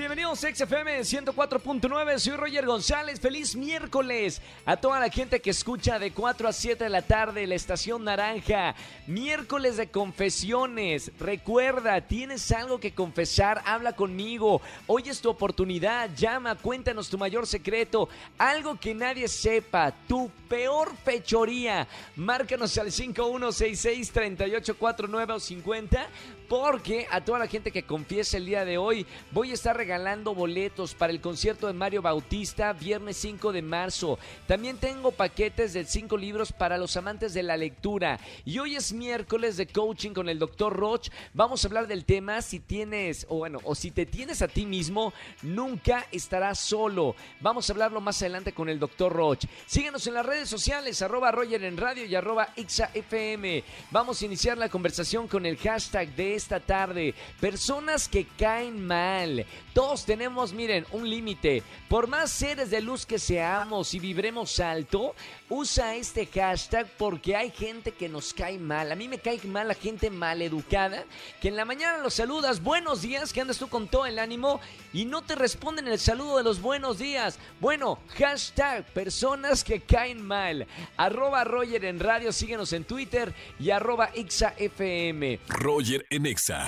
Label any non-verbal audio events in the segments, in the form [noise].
bienvenidos a XFM 104.9, soy Roger González, feliz miércoles a toda la gente que escucha de 4 a 7 de la tarde la estación naranja, miércoles de confesiones, recuerda, tienes algo que confesar, habla conmigo, hoy es tu oportunidad, llama, cuéntanos tu mayor secreto, algo que nadie sepa, tu peor fechoría, márcanos al 5166 3849 o 50 porque a toda la gente que confiesa el día de hoy voy a estar regalando boletos para el concierto de Mario Bautista viernes 5 de marzo. También tengo paquetes de 5 libros para los amantes de la lectura. Y hoy es miércoles de coaching con el doctor Roch. Vamos a hablar del tema si tienes, o bueno, o si te tienes a ti mismo, nunca estarás solo. Vamos a hablarlo más adelante con el doctor Roch. Síguenos en las redes sociales, arroba Roger en radio y arroba XAFM. Vamos a iniciar la conversación con el hashtag de esta tarde. Personas que caen mal. Todos tenemos, miren, un límite. Por más seres de luz que seamos y vibremos alto, usa este hashtag porque hay gente que nos cae mal. A mí me cae mal la gente mal educada, que en la mañana los saludas, buenos días, que andas tú con todo el ánimo y no te responden el saludo de los buenos días. Bueno, hashtag personas que caen mal. Arroba Roger en radio, síguenos en Twitter y arroba XAFM. Roger en Exa.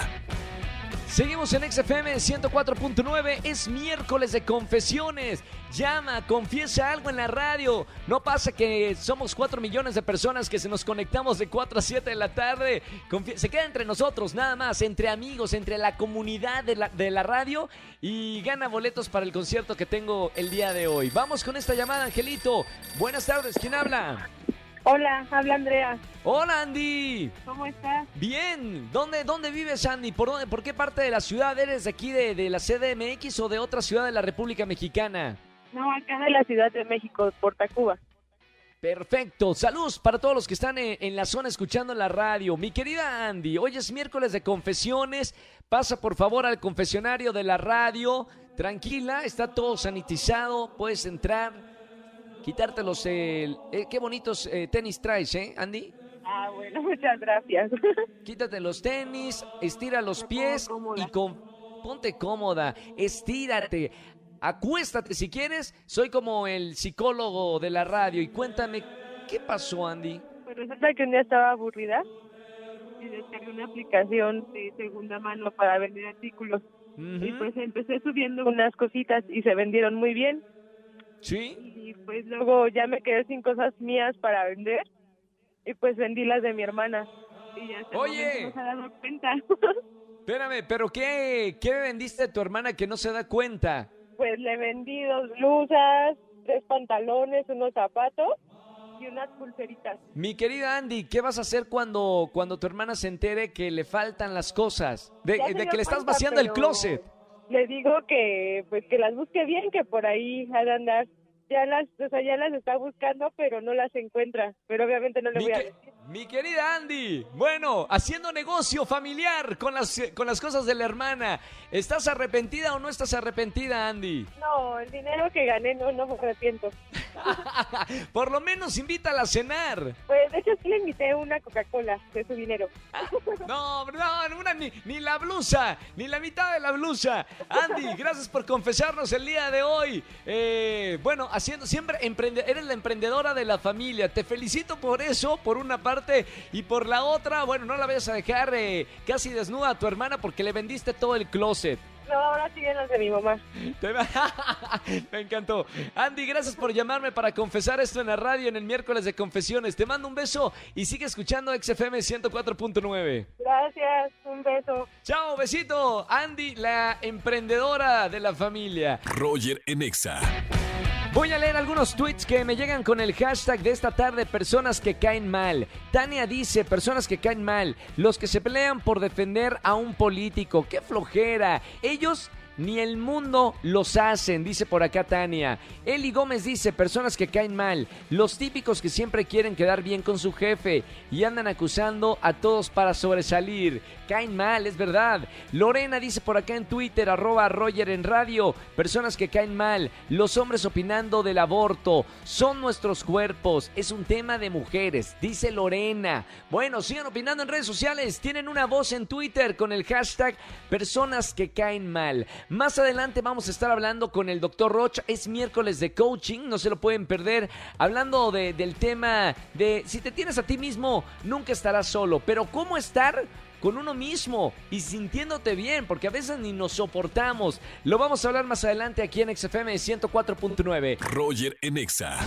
Seguimos en XFM 104.9, es miércoles de confesiones. Llama, confiesa algo en la radio. No pasa que somos 4 millones de personas que se nos conectamos de 4 a 7 de la tarde. Se queda entre nosotros, nada más, entre amigos, entre la comunidad de la, de la radio y gana boletos para el concierto que tengo el día de hoy. Vamos con esta llamada, Angelito. Buenas tardes, ¿quién habla? Hola, habla Andrea. Hola Andy. ¿Cómo estás? Bien. ¿Dónde, dónde vives Andy? ¿Por, dónde, ¿Por qué parte de la ciudad eres de aquí de, de la CDMX o de otra ciudad de la República Mexicana? No, acá de la Ciudad de México, por Tacuba. Perfecto. Saludos para todos los que están en, en, la zona escuchando la radio. Mi querida Andy, hoy es miércoles de confesiones. Pasa por favor al confesionario de la radio. Tranquila, está todo sanitizado. Puedes entrar quitarte los... Eh, eh, qué bonitos eh, tenis traes, ¿eh, Andy? Ah, bueno, [laughs] muchas gracias. [laughs] Quítate los tenis, estira los pies y con, ponte cómoda, estírate, acuéstate si quieres. Soy como el psicólogo de la radio y cuéntame, ¿qué pasó, Andy? Pues resulta que un día estaba aburrida y descargué una aplicación de segunda mano para vender artículos. Uh -huh. Y pues empecé subiendo unas cositas y se vendieron muy bien. ¿Sí? Y pues luego ya me quedé sin cosas mías para vender y pues vendí las de mi hermana. Y ya hasta Oye. no se ha dado cuenta. [laughs] Espérame, ¿pero qué, qué vendiste a tu hermana que no se da cuenta? Pues le vendí dos blusas, tres pantalones, unos zapatos y unas pulseritas. Mi querida Andy, ¿qué vas a hacer cuando, cuando tu hermana se entere que le faltan las cosas? De, que le estás cuenta, vaciando el closet. Le digo que pues que las busque bien, que por ahí ha de andar. Ya las, o sea, ya las está buscando, pero no las encuentra. Pero obviamente no le voy a decir. Mi querida Andy, bueno, haciendo negocio familiar con las, con las cosas de la hermana. ¿Estás arrepentida o no estás arrepentida, Andy? No, el dinero que gané no, no me arrepiento. [laughs] Por lo menos invítala a cenar. Pues de hecho sí le invité una Coca-Cola de su dinero. [laughs] No, no, una, ni, ni la blusa, ni la mitad de la blusa. Andy, gracias por confesarnos el día de hoy. Eh, bueno, haciendo siempre emprende, eres la emprendedora de la familia. Te felicito por eso, por una parte, y por la otra, bueno, no la vayas a dejar eh, casi desnuda a tu hermana porque le vendiste todo el closet. No, ahora siguen las de mi mamá. Te- [laughs] Me encantó. Andy, gracias por llamarme para confesar esto en la radio en el miércoles de confesiones. Te mando un beso y sigue escuchando XFM 104.9. Gracias, un beso. Chao, besito. Andy, la emprendedora de la familia. Roger en Exa. Voy a leer algunos tweets que me llegan con el hashtag de esta tarde, personas que caen mal. Tania dice, personas que caen mal, los que se pelean por defender a un político, qué flojera. Ellos ni el mundo los hacen, dice por acá Tania. Eli Gómez dice, personas que caen mal, los típicos que siempre quieren quedar bien con su jefe y andan acusando a todos para sobresalir. Caen mal, es verdad. Lorena dice por acá en Twitter, arroba Roger en radio, personas que caen mal, los hombres opinando del aborto, son nuestros cuerpos, es un tema de mujeres, dice Lorena. Bueno, sigan opinando en redes sociales, tienen una voz en Twitter con el hashtag personas que caen mal. Más adelante vamos a estar hablando con el doctor Rocha. Es miércoles de coaching, no se lo pueden perder. Hablando del tema de si te tienes a ti mismo, nunca estarás solo. Pero ¿cómo estar? con uno mismo y sintiéndote bien, porque a veces ni nos soportamos. Lo vamos a hablar más adelante aquí en XFM 104.9. Roger en Exa.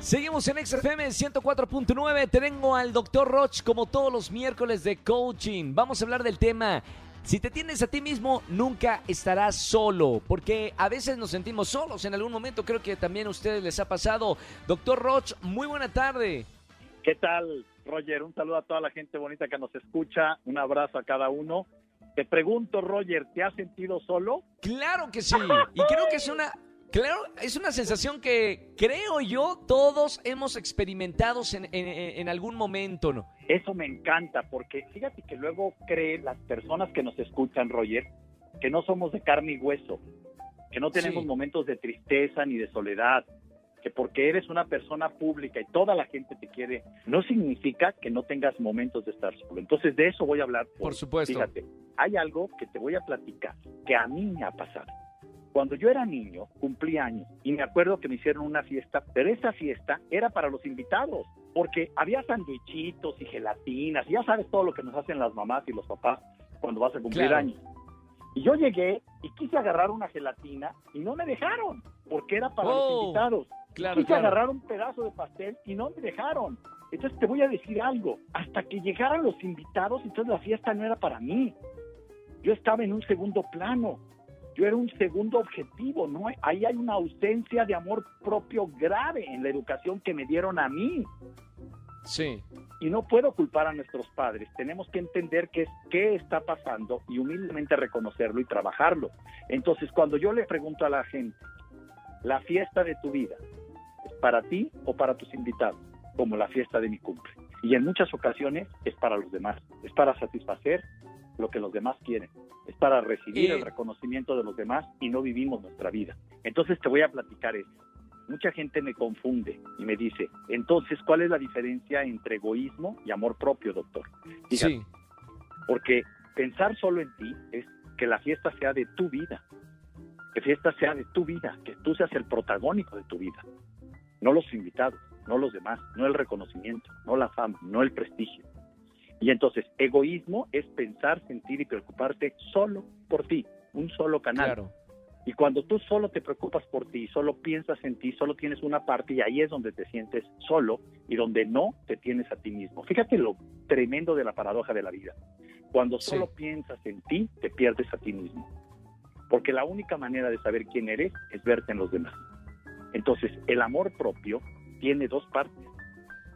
Seguimos en XFM 104.9. Tengo al doctor Roch como todos los miércoles de coaching. Vamos a hablar del tema si te tienes a ti mismo, nunca estarás solo, porque a veces nos sentimos solos en algún momento. Creo que también a ustedes les ha pasado. Doctor Roch, muy buena tarde. ¿Qué tal, Roger? Un saludo a toda la gente bonita que nos escucha. Un abrazo a cada uno. Te pregunto, Roger, ¿te has sentido solo? Claro que sí. Y creo que es una Claro, es una sensación que creo yo todos hemos experimentado en, algún momento, ¿no? Eso me encanta, porque fíjate que luego creen las personas que nos escuchan, Roger, que no somos de carne y hueso, que no tenemos momentos de tristeza ni de soledad, que porque eres una persona pública y toda la gente te quiere, no significa que no tengas momentos de estar solo. Entonces de eso voy a hablar. Por supuesto. Fíjate, hay algo que te voy a platicar que a mí me ha pasado. Cuando yo era niño, cumplí años y me acuerdo que me hicieron una fiesta, pero esa fiesta era para los invitados, porque había sandwichitos y gelatinas, y ya sabes todo lo que nos hacen las mamás y los papás cuando vas a cumplir años. Y yo llegué y quise agarrar una gelatina y no me dejaron, porque era para los oh, invitados. Claro, quise agarrar un pedazo de pastel y no me dejaron. Entonces te voy a decir algo, hasta que llegaran los invitados, entonces la fiesta no era para mí. Yo estaba en un segundo plano yo era un segundo objetivo, ¿no? Ahí hay una ausencia de amor propio grave en la educación que me dieron a mí. Sí. Y no puedo culpar a nuestros padres. Tenemos que entender qué, es, qué está pasando y humildemente reconocerlo y trabajarlo. Entonces, cuando yo le pregunto a la gente, la fiesta de tu vida, ¿es para ti o para tus invitados? Como la fiesta de mi cumple. Y en muchas ocasiones es para los demás, es para satisfacer lo que los demás quieren, es para recibir el reconocimiento de los demás y no vivimos nuestra vida. Entonces te voy a platicar eso. Mucha gente me confunde y me dice, entonces, ¿cuál es la diferencia entre egoísmo y amor propio, doctor? sí. Porque pensar solo en ti es que la fiesta sea de tu vida, que fiesta sea de tu vida, que tú seas el protagónico de tu vida, no los invitados, no los demás, no el reconocimiento, no la fama, no el prestigio. Y entonces, egoísmo es pensar, sentir y preocuparte solo por ti, un solo canal. Y cuando tú solo te preocupas por ti, solo piensas en ti, solo tienes una parte y ahí es donde te sientes solo y donde no te tienes a ti mismo. Fíjate lo tremendo de la paradoja de la vida. Cuando solo piensas en ti, te pierdes a ti mismo. Porque la única manera de saber quién eres es verte en los demás. Entonces, el amor propio tiene dos partes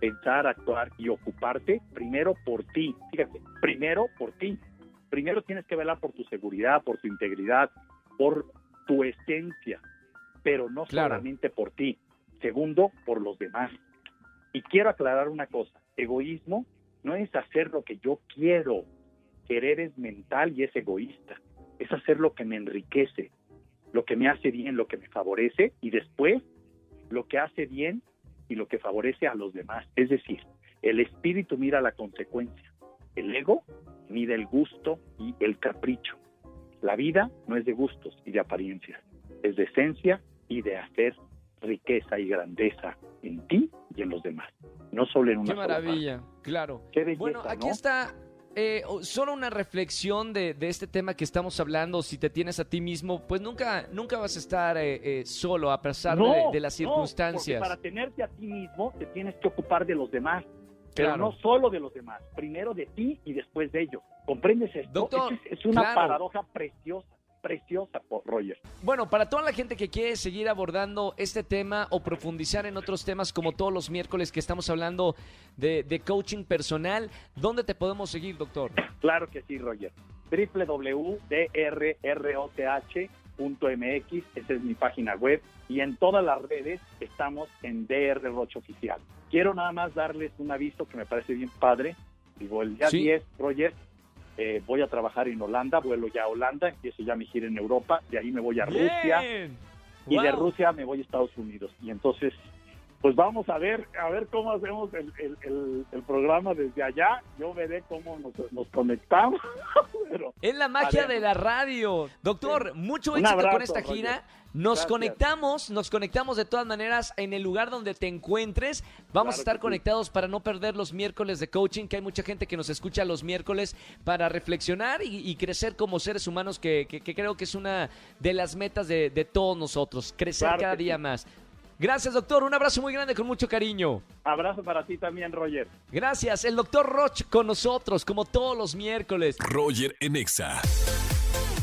pensar, actuar y ocuparte primero por ti. Fíjate, primero por ti. Primero tienes que velar por tu seguridad, por tu integridad, por tu esencia, pero no solamente por ti. Segundo, por los demás. Y quiero aclarar una cosa, egoísmo no es hacer lo que yo quiero. Querer es mental y es egoísta. Es hacer lo que me enriquece, lo que me hace bien, lo que me favorece y después lo que hace bien y lo que favorece a los demás. Es decir, el espíritu mira la consecuencia, el ego mide el gusto y el capricho. La vida no es de gustos y de apariencias, es de esencia y de hacer riqueza y grandeza en ti y en los demás, no solo en una Qué maravilla, claro. bueno, aquí está eh, solo una reflexión de, este tema que estamos hablando, si te tienes a ti mismo, pues nunca, nunca vas a estar eh, eh, solo a pesar de, las circunstancias. No, para tenerte a ti mismo te tienes que ocupar de los demás, pero no solo de los demás, primero de ti y después de ellos. ¿Comprendes esto? es, una paradoja preciosa preciosa, por Roger. Bueno, para toda la gente que quiere seguir abordando este tema o profundizar en otros temas como todos los miércoles que estamos hablando de, coaching personal, ¿dónde te podemos seguir, doctor? Claro que sí, Roger. www.drroth.mx, esa es mi página web, y en todas las redes estamos en DR Roche Oficial. Quiero nada más darles un aviso que me parece bien padre. Digo, el día 10, Roger, eh, voy a trabajar en Holanda, vuelo ya a Holanda, empiezo ya mi gira en Europa, de ahí me voy a Rusia, y de Rusia me voy a Estados Unidos. Y entonces pues vamos a ver, a ver cómo hacemos el, programa desde allá. Yo veré cómo nos, conectamos. [laughs] es la magia de la radio. Doctor, mucho éxito con esta gira. Nos conectamos, nos conectamos de todas maneras en el lugar donde te encuentres. Vamos a estar conectados para no perder los miércoles de coaching, que hay mucha gente que nos escucha los miércoles para reflexionar y, crecer como seres humanos, que, creo que es una de las metas de, todos nosotros, crecer cada día más. Gracias, doctor. Un abrazo muy grande con mucho cariño. Abrazo para ti también, Roger. Gracias. El doctor Roch con nosotros, como todos los miércoles. Roger Enexa.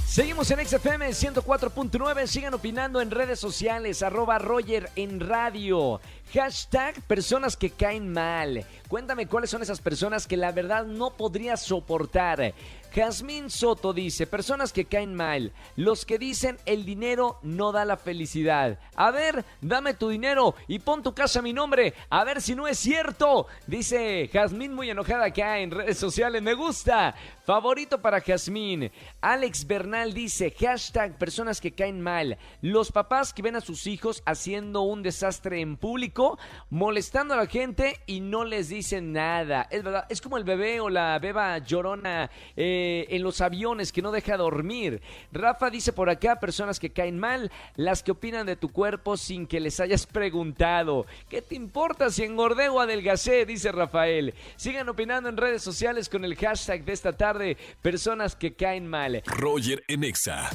Seguimos en XFM 104.9. Sigan opinando en redes sociales. Arroba Roger en radio. Hashtag personas que caen mal. Cuéntame cuáles son esas personas que la verdad no podrías soportar. Jazmín Soto dice, personas que caen mal, los que dicen el dinero no da la felicidad. A ver, dame tu dinero y pon tu casa a mi nombre, a ver si no es cierto. Dice Jazmín muy enojada acá en redes sociales, me gusta. Favorito para Jazmín. Alex Bernal dice, hashtag personas que caen mal, los papás que ven a sus hijos haciendo un desastre en público, molestando a la gente y no les dicen nada. Es verdad, es como el bebé o la beba llorona. Eh, en los aviones que no deja dormir. Rafa dice por acá, personas que caen mal, las que opinan de tu cuerpo sin que les hayas preguntado. ¿Qué te importa si engordé o adelgacé? Dice Rafael. Sigan opinando en redes sociales con el hashtag de esta tarde, personas que caen mal. Roger Enexa.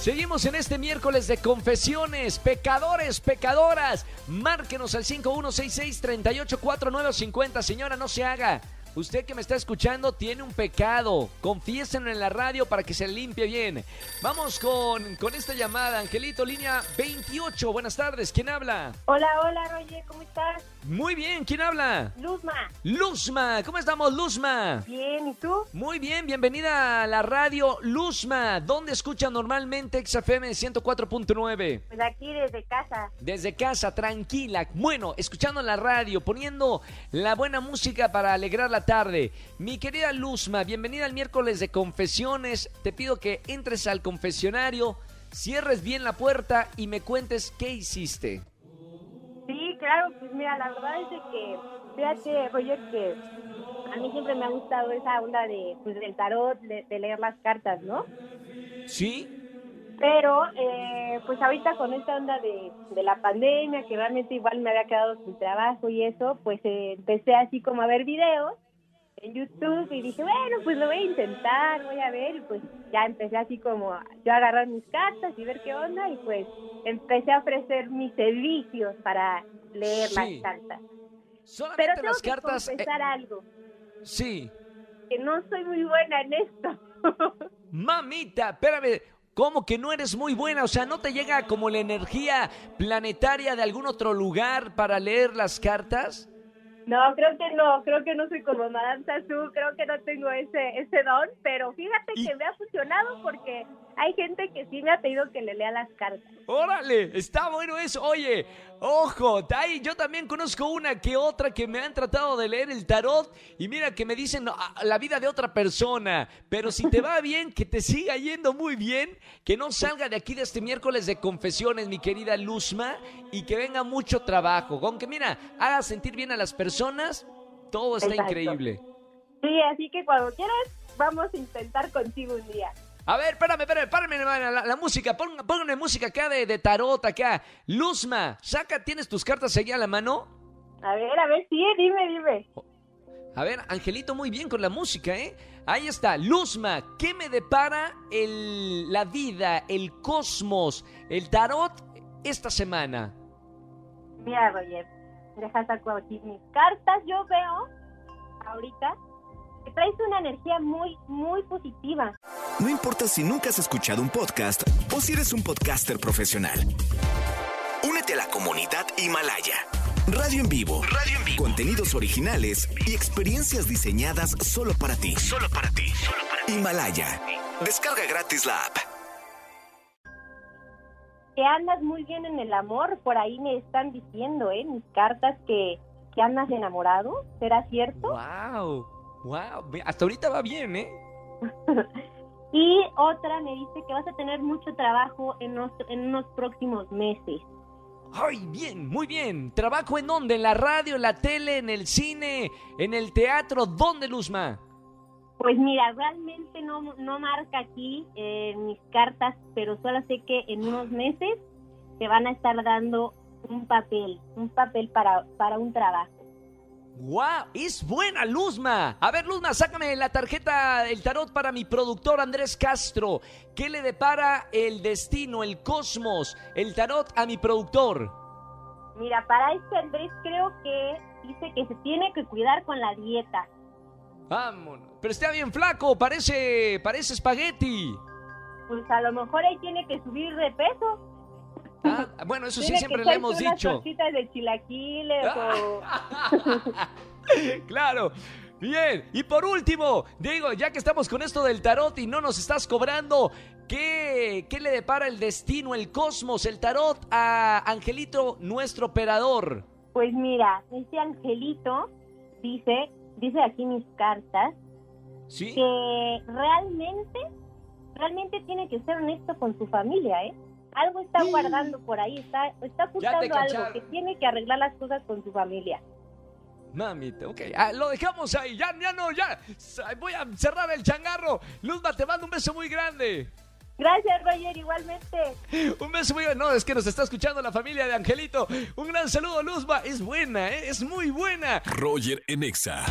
Seguimos en este miércoles de confesiones, pecadores, pecadoras. Márquenos al 5166-384950. Señora, no se haga. Usted que me está escuchando tiene un pecado. Confiésenlo en la radio para que se limpie bien. Vamos con, con esta llamada. Angelito, línea 28. Buenas tardes. ¿Quién habla? Hola, hola, Roger. ¿Cómo estás? Muy bien. ¿Quién habla? Luzma. Luzma. ¿Cómo estamos, Luzma? Bien. ¿Y tú? Muy bien. Bienvenida a la radio Luzma. ¿Dónde escucha normalmente XFM 104.9? Pues aquí desde casa. Desde casa, tranquila. Bueno, escuchando la radio, poniendo la buena música para alegrar la tarde. Mi querida Luzma, bienvenida al miércoles de confesiones. Te pido que entres al confesionario, cierres bien la puerta y me cuentes qué hiciste. Sí, claro, pues mira, la verdad es que, fíjate, Roger, que a mí siempre me ha gustado esa onda de, pues, del tarot, de, leer las cartas, ¿no? Sí. Pero, eh, pues ahorita con esta onda de, de, la pandemia, que realmente igual me había quedado sin trabajo y eso, pues eh, empecé así como a ver videos en YouTube y dije, bueno, pues lo voy a intentar, voy a ver, y pues ya empecé así como yo a agarrar mis cartas y ver qué onda y pues empecé a ofrecer mis servicios para leer las cartas. Pero tengo que cartas, eh, confesar algo. Sí. Que no soy muy buena en esto. [laughs] Mamita, espérame, ¿Cómo que no eres muy buena? O sea, ¿no te llega como la energía planetaria de algún otro lugar para leer las cartas? No, creo que no, creo que no soy como Madame Sassou, creo que no tengo ese, ese don, pero fíjate que me ha funcionado porque hay gente que sí me ha pedido que le lea las cartas. Órale, está bueno eso. Oye, ojo, Tai, yo también conozco una que otra que me han tratado de leer el tarot y mira que me dicen la vida de otra persona. Pero si te va [laughs] bien, que te siga yendo muy bien, que no salga de aquí de este miércoles de confesiones, mi querida Luzma, y que venga mucho trabajo. Con que mira, haga sentir bien a las personas, todo está increíble. Sí, así que cuando quieras, vamos a intentar contigo un día. A ver, espérame, espérame, párame la, la, música, póngame música acá de, de, tarot acá. Luzma, saca, ¿tienes tus cartas allá a la mano? A ver, a ver, sí, dime, dime. A ver, Angelito, muy bien con la música, ¿eh? Ahí está, Luzma, ¿qué me depara el, la vida, el cosmos, el tarot esta semana? Mira, Roger, deja saco aquí mis cartas. Yo veo ahorita traes una energía muy, muy positiva. No importa si nunca has escuchado un podcast o si eres un podcaster profesional. Únete a la comunidad Himalaya. Radio en vivo. Radio en vivo. Contenidos originales y experiencias diseñadas solo para ti. Solo para ti. Solo para ti. Himalaya. Descarga gratis la app. Que andas muy bien en el amor, por ahí me están diciendo, ¿eh? Mis cartas que, que andas enamorado, ¿será cierto? ¡Wow! ¡Wow! Hasta ahorita va bien, ¿eh? [laughs] y otra me dice que vas a tener mucho trabajo en, en unos próximos meses. ¡Ay, bien! Muy bien. ¿Trabajo en dónde? ¿En la radio, en la tele, en el cine, en el teatro? ¿Dónde, Luzma? Pues mira, realmente no, no marca aquí eh, mis cartas, pero solo sé que en unos meses te van a estar dando un papel, un papel para, para un trabajo. ¡Guau! ¡Es buena, Luzma! A ver, Luzma, sácame la tarjeta, el tarot para mi productor Andrés Castro. ¿Qué le depara el destino, el cosmos, el tarot a mi productor? Mira, para este Andrés creo que dice que se tiene que cuidar con la dieta. Vámonos. Pero está bien flaco, parece, parece espagueti. Pues a lo mejor ahí tiene que subir de peso. Ah, [laughs] bueno, eso sí siempre le hemos dicho. de chilaquiles [laughs] claro. Bien, y por último, digo, ya que estamos con esto del tarot y no nos estás cobrando, ¿qué, ¿qué le depara el destino, el cosmos, el tarot a Angelito, nuestro operador? Pues mira, este Angelito dice dice aquí mis cartas, que realmente, realmente tiene que ser honesto con su familia, ¿eh? Algo está guardando por ahí, está, está ocultando algo, que tiene que arreglar las cosas con su familia. Mamita, ok, ah, lo dejamos ahí, ya, ya no, ya, voy a cerrar el changarro. Luzma, te mando un beso muy grande. Gracias, Roger, igualmente. [laughs] Un beso muy grande. No, es que nos está escuchando la familia de Angelito. Un gran saludo, Luzma. Es buena, ¿eh? es muy buena. Roger Enexa.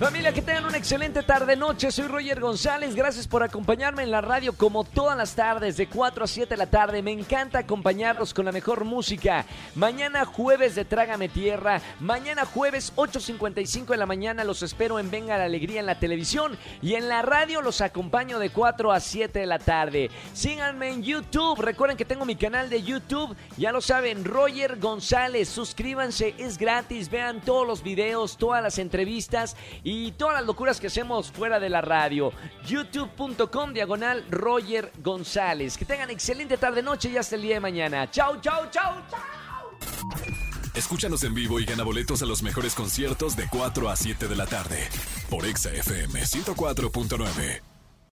Familia, que tengan una excelente tarde-noche. Soy Roger González. Gracias por acompañarme en la radio como todas las tardes, de 4 a 7 de la tarde. Me encanta acompañarlos con la mejor música. Mañana jueves de Trágame Tierra. Mañana jueves 8.55 de la mañana los espero en Venga la Alegría en la televisión. Y en la radio los acompaño de 4 a 7 de la tarde. Síganme en YouTube. Recuerden que tengo mi canal de YouTube. Ya lo saben, Roger González. Suscríbanse, es gratis. Vean todos los videos, todas las entrevistas y todas las locuras que hacemos fuera de la radio. youtube.com diagonal Roger González. Que tengan excelente tarde, noche y hasta el día de mañana. Chau, chau, chau, chau. Escúchanos en vivo y gana boletos a los mejores conciertos de 4 a 7 de la tarde por Exa FM 104.9.